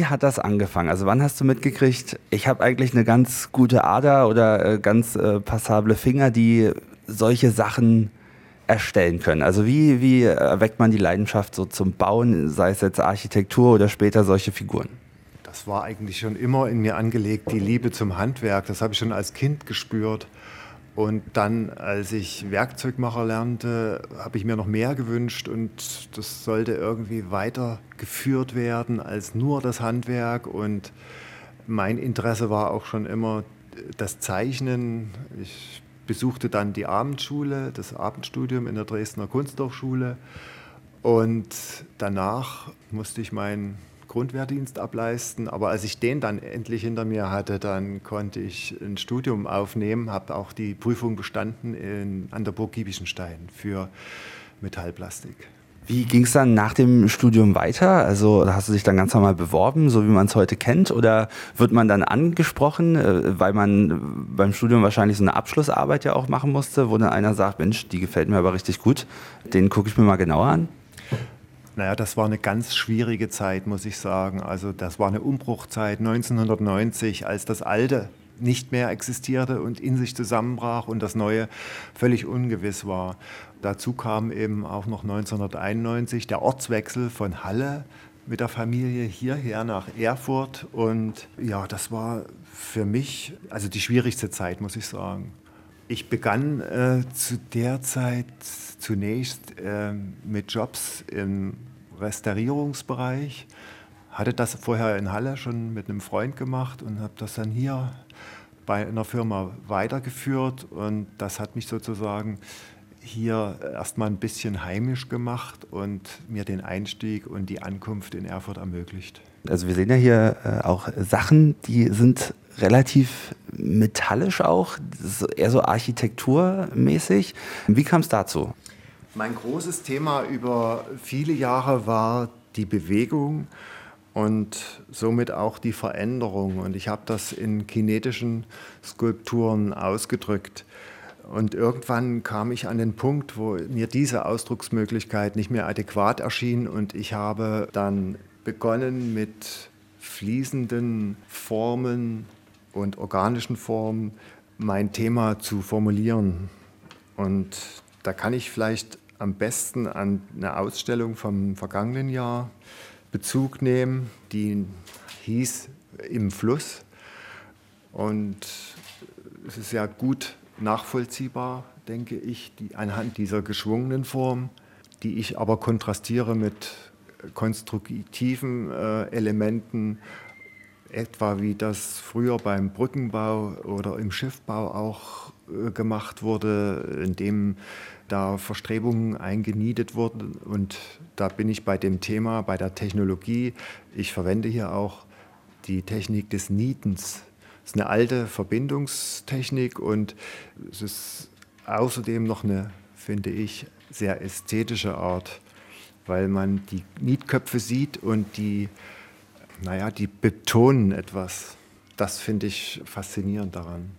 wie hat das angefangen? Also wann hast du mitgekriegt, ich habe eigentlich eine ganz gute Ader oder äh, ganz äh, passable Finger, die solche Sachen erstellen können? Also wie, wie erweckt man die Leidenschaft so zum Bauen, sei es jetzt Architektur oder später solche Figuren? Das war eigentlich schon immer in mir angelegt, die Liebe zum Handwerk. Das habe ich schon als Kind gespürt. Und dann, als ich Werkzeugmacher lernte, habe ich mir noch mehr gewünscht und das sollte irgendwie weitergeführt werden als nur das Handwerk. Und mein Interesse war auch schon immer das Zeichnen. Ich besuchte dann die Abendschule, das Abendstudium in der Dresdner Kunsthochschule. Und danach musste ich meinen Grundwehrdienst ableisten. Aber als ich den dann endlich hinter mir hatte, dann konnte ich ein Studium aufnehmen, habe auch die Prüfung bestanden in, an der Burg Giebichenstein für Metallplastik. Wie ging es dann nach dem Studium weiter? Also hast du dich dann ganz normal beworben, so wie man es heute kennt? Oder wird man dann angesprochen, äh, weil man beim Studium wahrscheinlich so eine Abschlussarbeit ja auch machen musste, wo dann einer sagt, Mensch, die gefällt mir aber richtig gut, den gucke ich mir mal genauer an? Naja, das war eine ganz schwierige Zeit, muss ich sagen. Also das war eine Umbruchzeit 1990, als das Alte nicht mehr existierte und in sich zusammenbrach und das Neue völlig ungewiss war. Dazu kam eben auch noch 1991 der Ortswechsel von Halle mit der Familie hierher nach Erfurt. Und ja, das war für mich also die schwierigste Zeit, muss ich sagen. Ich begann äh, zu der Zeit zunächst äh, mit Jobs im Restaurierungsbereich. Hatte das vorher in Halle schon mit einem Freund gemacht und habe das dann hier bei einer Firma weitergeführt. Und das hat mich sozusagen hier erstmal ein bisschen heimisch gemacht und mir den Einstieg und die Ankunft in Erfurt ermöglicht. Also wir sehen ja hier äh, auch Sachen, die sind relativ metallisch auch, eher so architekturmäßig. Wie kam es dazu? Mein großes Thema über viele Jahre war die Bewegung und somit auch die Veränderung. Und ich habe das in kinetischen Skulpturen ausgedrückt. Und irgendwann kam ich an den Punkt, wo mir diese Ausdrucksmöglichkeit nicht mehr adäquat erschien und ich habe dann begonnen mit fließenden Formen und organischen Formen mein Thema zu formulieren. Und da kann ich vielleicht am besten an eine Ausstellung vom vergangenen Jahr Bezug nehmen, die hieß Im Fluss. Und es ist ja gut nachvollziehbar, denke ich, die, anhand dieser geschwungenen Form, die ich aber kontrastiere mit konstruktiven äh, Elementen, etwa wie das früher beim Brückenbau oder im Schiffbau auch äh, gemacht wurde, in dem da Verstrebungen eingeniedet wurden. Und da bin ich bei dem Thema, bei der Technologie. Ich verwende hier auch die Technik des Nietens. Ist eine alte Verbindungstechnik und es ist außerdem noch eine, finde ich, sehr ästhetische Art, weil man die Nietköpfe sieht und die, naja, die betonen etwas. Das finde ich faszinierend daran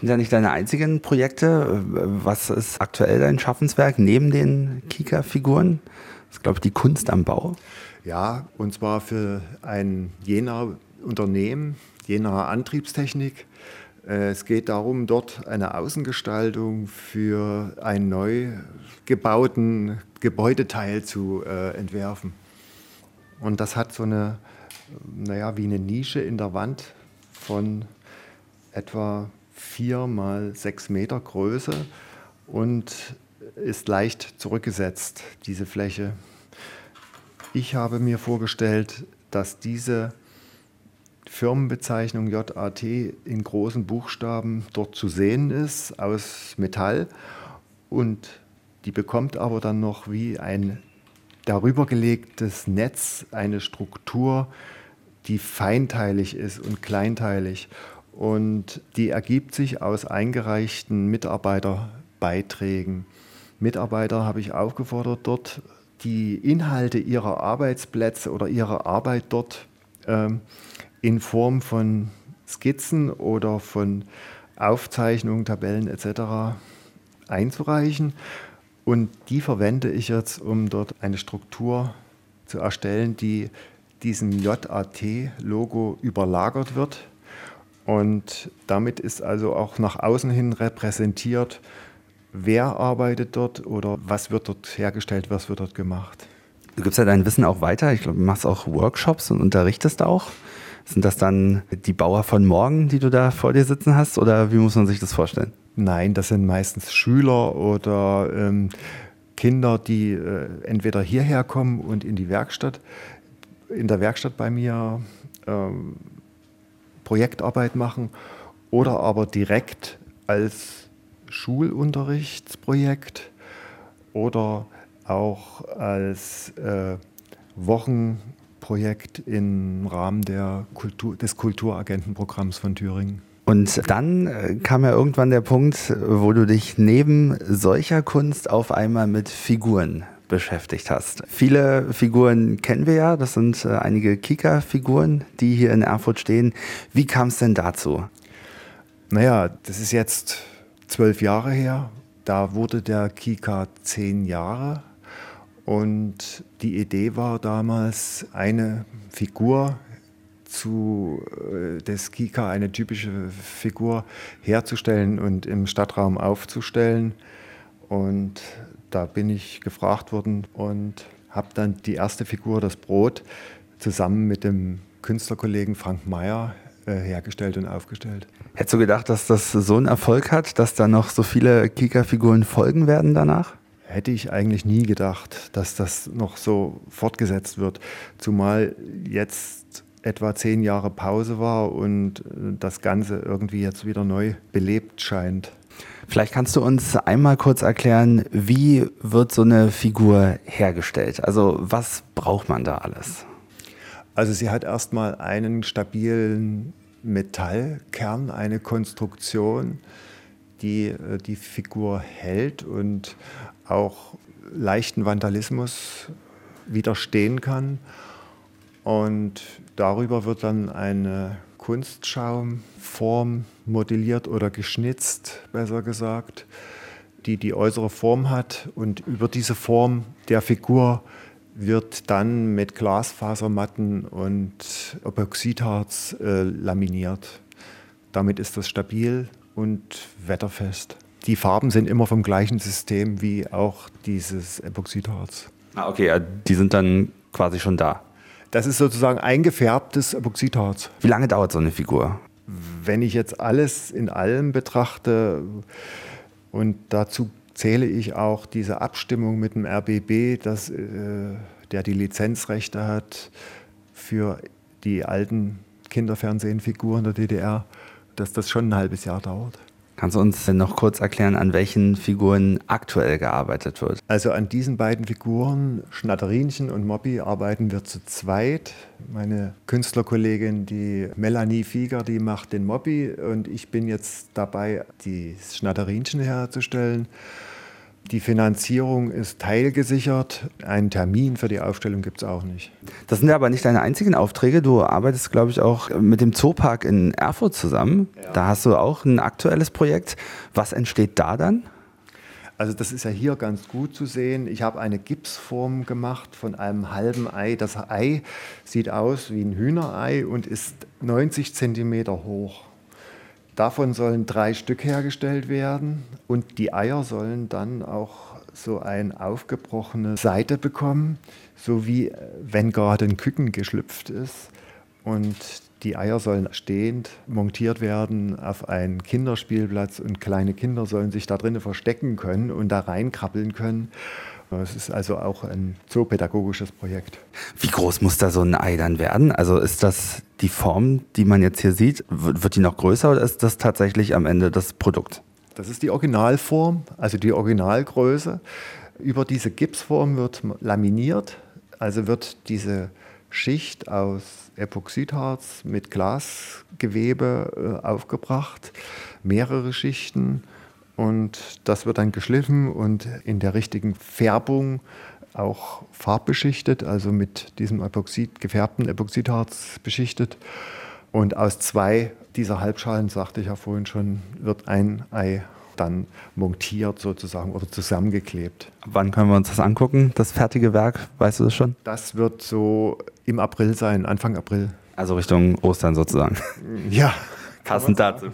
sind ja nicht deine einzigen Projekte. Was ist aktuell dein Schaffenswerk neben den Kika-Figuren? Das ist, glaube ich, die Kunst am Bau. Ja, und zwar für ein Jenaer Unternehmen, Jenaer Antriebstechnik. Äh, es geht darum, dort eine Außengestaltung für einen neu gebauten Gebäudeteil zu äh, entwerfen. Und das hat so eine, naja, wie eine Nische in der Wand von etwa vier mal sechs Meter Größe und ist leicht zurückgesetzt, diese Fläche. Ich habe mir vorgestellt, dass diese Firmenbezeichnung JAT in großen Buchstaben dort zu sehen ist, aus Metall. Und die bekommt aber dann noch wie ein darüber gelegtes Netz eine Struktur, die feinteilig ist und kleinteilig. Und die ergibt sich aus eingereichten Mitarbeiterbeiträgen. Mitarbeiter habe ich aufgefordert, dort die Inhalte ihrer Arbeitsplätze oder ihrer Arbeit dort ähm, in Form von Skizzen oder von Aufzeichnungen, Tabellen etc. einzureichen. Und die verwende ich jetzt, um dort eine Struktur zu erstellen, die diesem JAT-Logo überlagert wird. Und damit ist also auch nach außen hin repräsentiert, wer arbeitet dort oder was wird dort hergestellt, was wird dort gemacht. Du gibst ja dein Wissen auch weiter. Ich glaube, du machst auch Workshops und unterrichtest auch. Sind das dann die Bauer von morgen, die du da vor dir sitzen hast oder wie muss man sich das vorstellen? Nein, das sind meistens Schüler oder ähm, Kinder, die äh, entweder hierher kommen und in die Werkstatt, in der Werkstatt bei mir ähm, Projektarbeit machen oder aber direkt als Schulunterrichtsprojekt oder auch als äh, Wochenprojekt im Rahmen Kultur, des Kulturagentenprogramms von Thüringen. Und dann äh, kam ja irgendwann der Punkt, wo du dich neben solcher Kunst auf einmal mit Figuren beschäftigt hast. Viele Figuren kennen wir ja, das sind äh, einige Kika-Figuren, die hier in Erfurt stehen. Wie kam es denn dazu? Naja, das ist jetzt zwölf Jahre her. Da wurde der Kika zehn Jahre. Und die Idee war damals, eine Figur zu äh, des Kika eine typische Figur herzustellen und im Stadtraum aufzustellen. Und da bin ich gefragt worden und habe dann die erste Figur, das Brot, zusammen mit dem Künstlerkollegen Frank Mayer äh, hergestellt und aufgestellt. Hättest du gedacht, dass das so einen Erfolg hat, dass da noch so viele Kika-Figuren folgen werden danach? Hätte ich eigentlich nie gedacht, dass das noch so fortgesetzt wird. Zumal jetzt etwa zehn Jahre Pause war und äh, das Ganze irgendwie jetzt wieder neu belebt scheint. Vielleicht kannst du uns einmal kurz erklären, wie wird so eine Figur hergestellt? Also was braucht man da alles? Also sie hat erstmal einen stabilen Metallkern, eine Konstruktion, die äh, die Figur hält und auch leichten Vandalismus widerstehen kann. Und darüber wird dann eine Kunstschaumform modelliert oder geschnitzt, besser gesagt, die die äußere Form hat. Und über diese Form der Figur wird dann mit Glasfasermatten und Epoxidharz äh, laminiert. Damit ist das stabil und wetterfest. Die Farben sind immer vom gleichen System wie auch dieses Epoxidharz. Ah, okay, die sind dann quasi schon da. Das ist sozusagen eingefärbtes Epoxidharz. Wie lange dauert so eine Figur? Wenn ich jetzt alles in allem betrachte und dazu zähle ich auch diese Abstimmung mit dem RBB, dass, äh, der die Lizenzrechte hat für die alten Kinderfernsehenfiguren der DDR, dass das schon ein halbes Jahr dauert. Kannst du uns noch kurz erklären, an welchen Figuren aktuell gearbeitet wird? Also an diesen beiden Figuren, Schnatterinchen und Mobby, arbeiten wir zu zweit. Meine Künstlerkollegin, die Melanie Fieger, die macht den Mobby und ich bin jetzt dabei, die Schnatterinchen herzustellen. Die Finanzierung ist teilgesichert. Einen Termin für die Aufstellung gibt es auch nicht. Das sind ja aber nicht deine einzigen Aufträge. Du arbeitest, glaube ich, auch mit dem Zoopark in Erfurt zusammen. Ja. Da hast du auch ein aktuelles Projekt. Was entsteht da dann? Also das ist ja hier ganz gut zu sehen. Ich habe eine Gipsform gemacht von einem halben Ei. Das Ei sieht aus wie ein Hühnerei und ist 90 Zentimeter hoch. Davon sollen drei Stück hergestellt werden und die Eier sollen dann auch so eine aufgebrochene Seite bekommen, so wie äh, wenn gerade ein Küken geschlüpft ist. Und die Eier sollen stehend montiert werden auf einen Kinderspielplatz und kleine Kinder sollen sich da drinnen verstecken können und da reinkrabbeln können. Es ist also auch ein zoopädagogisches Projekt. Wie groß muss da so ein Ei dann werden? Also ist das die Form, die man jetzt hier sieht? Wird die noch größer oder ist das tatsächlich am Ende das Produkt? Das ist die Originalform, also die Originalgröße. Über diese Gipsform wird laminiert, also wird diese Schicht aus Epoxidharz mit Glasgewebe äh, aufgebracht, mehrere Schichten und das wird dann geschliffen und in der richtigen Färbung auch farbbeschichtet, also mit diesem Epoxid, gefärbten Epoxidharz beschichtet. Und aus zwei dieser Halbschalen, sagte ich ja vorhin schon, wird ein Ei dann montiert sozusagen oder zusammengeklebt. Wann können wir uns das angucken, das fertige Werk? Weißt du das schon? Das wird so im April sein, Anfang April. Also Richtung Ostern sozusagen. Ja. Passend dazu.